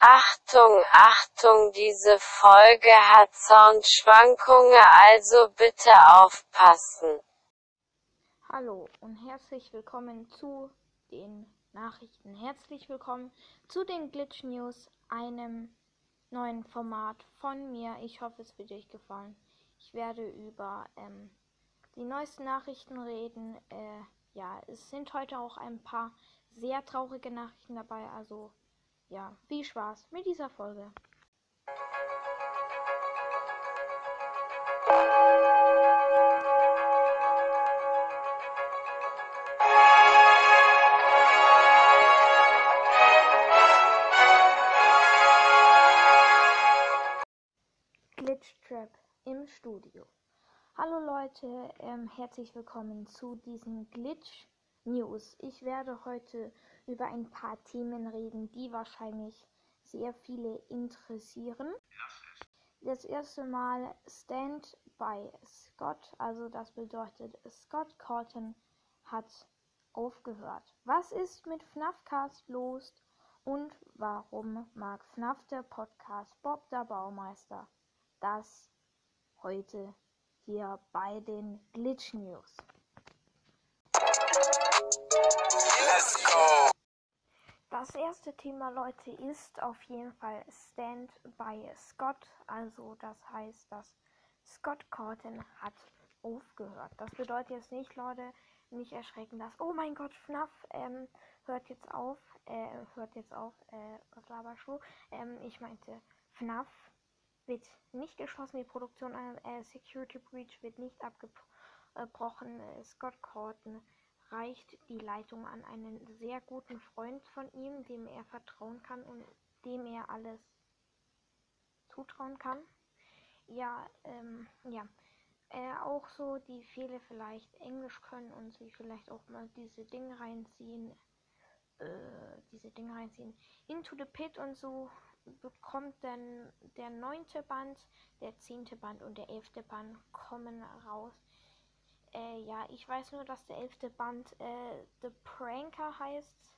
Achtung, Achtung, diese Folge hat Soundschwankungen, also bitte aufpassen. Hallo und herzlich willkommen zu den Nachrichten. Herzlich willkommen zu den Glitch News, einem neuen Format von mir. Ich hoffe, es wird euch gefallen. Ich werde über ähm, die neuesten Nachrichten reden. Äh, ja, es sind heute auch ein paar sehr traurige Nachrichten dabei, also ja, viel Spaß mit dieser Folge. Glitchtrap im Studio. Hallo Leute, ähm, herzlich willkommen zu diesen Glitch News. Ich werde heute über ein paar Themen reden, die wahrscheinlich sehr viele interessieren. Das erste Mal Stand by Scott, also das bedeutet Scott Corton hat aufgehört. Was ist mit FNAFcast los und warum mag FNAF der Podcast Bob der Baumeister? Das heute hier bei den Glitch News. Let's go! Das erste Thema, Leute, ist auf jeden Fall Stand by Scott. Also das heißt, dass Scott Corton hat aufgehört. Das bedeutet jetzt nicht, Leute, nicht erschrecken, dass, oh mein Gott, FNAF ähm, hört jetzt auf, äh, hört jetzt auf, äh, was Laberschuh. Ähm, ich meinte, FNAF wird nicht geschlossen, die Produktion äh, Security Breach wird nicht abgebrochen. Äh, Scott Corton reicht die Leitung an einen sehr guten Freund von ihm, dem er vertrauen kann und dem er alles zutrauen kann. Ja, ähm, ja. Äh, auch so, die viele vielleicht Englisch können und sich vielleicht auch mal diese Dinge reinziehen, äh, diese Dinge reinziehen. Into the Pit und so bekommt dann der neunte Band, der zehnte Band und der elfte Band kommen raus. Äh, ja, ich weiß nur, dass der elfte Band äh, The Pranker heißt.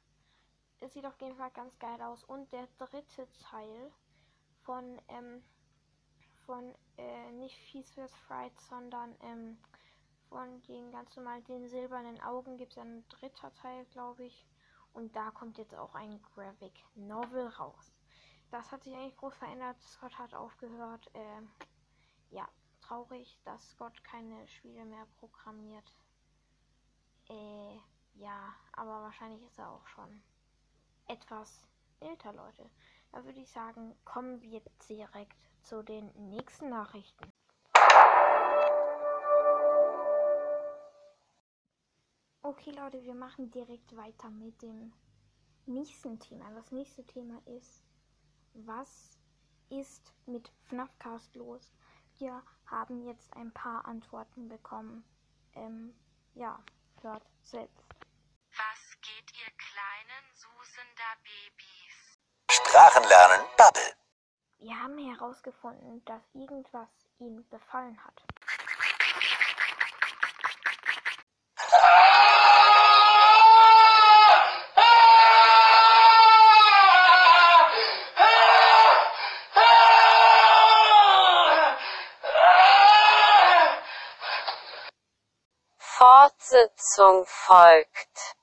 Es sieht auf jeden Fall ganz geil aus. Und der dritte Teil von, ähm, von, äh, nicht Feast vs. Fright, sondern, ähm, von den ganz normalen, den silbernen Augen gibt es ein dritter Teil, glaube ich. Und da kommt jetzt auch ein Graphic Novel raus. Das hat sich eigentlich groß verändert. Scott hat aufgehört. Äh, ja, traurig, dass Scott keine Spiele mehr programmiert. Äh, ja, aber wahrscheinlich ist er auch schon etwas älter, Leute. Da würde ich sagen, kommen wir direkt zu den nächsten Nachrichten. Okay, Leute, wir machen direkt weiter mit dem nächsten Thema. Das nächste Thema ist, was ist mit FNAFcast los? Wir haben jetzt ein paar Antworten bekommen. Ähm, ja, hört selbst. Was geht ihr kleinen Susender Babys? Sprachenlernen Bubble. Wir haben herausgefunden, dass irgendwas ihm befallen hat. Fortsetzung folgt.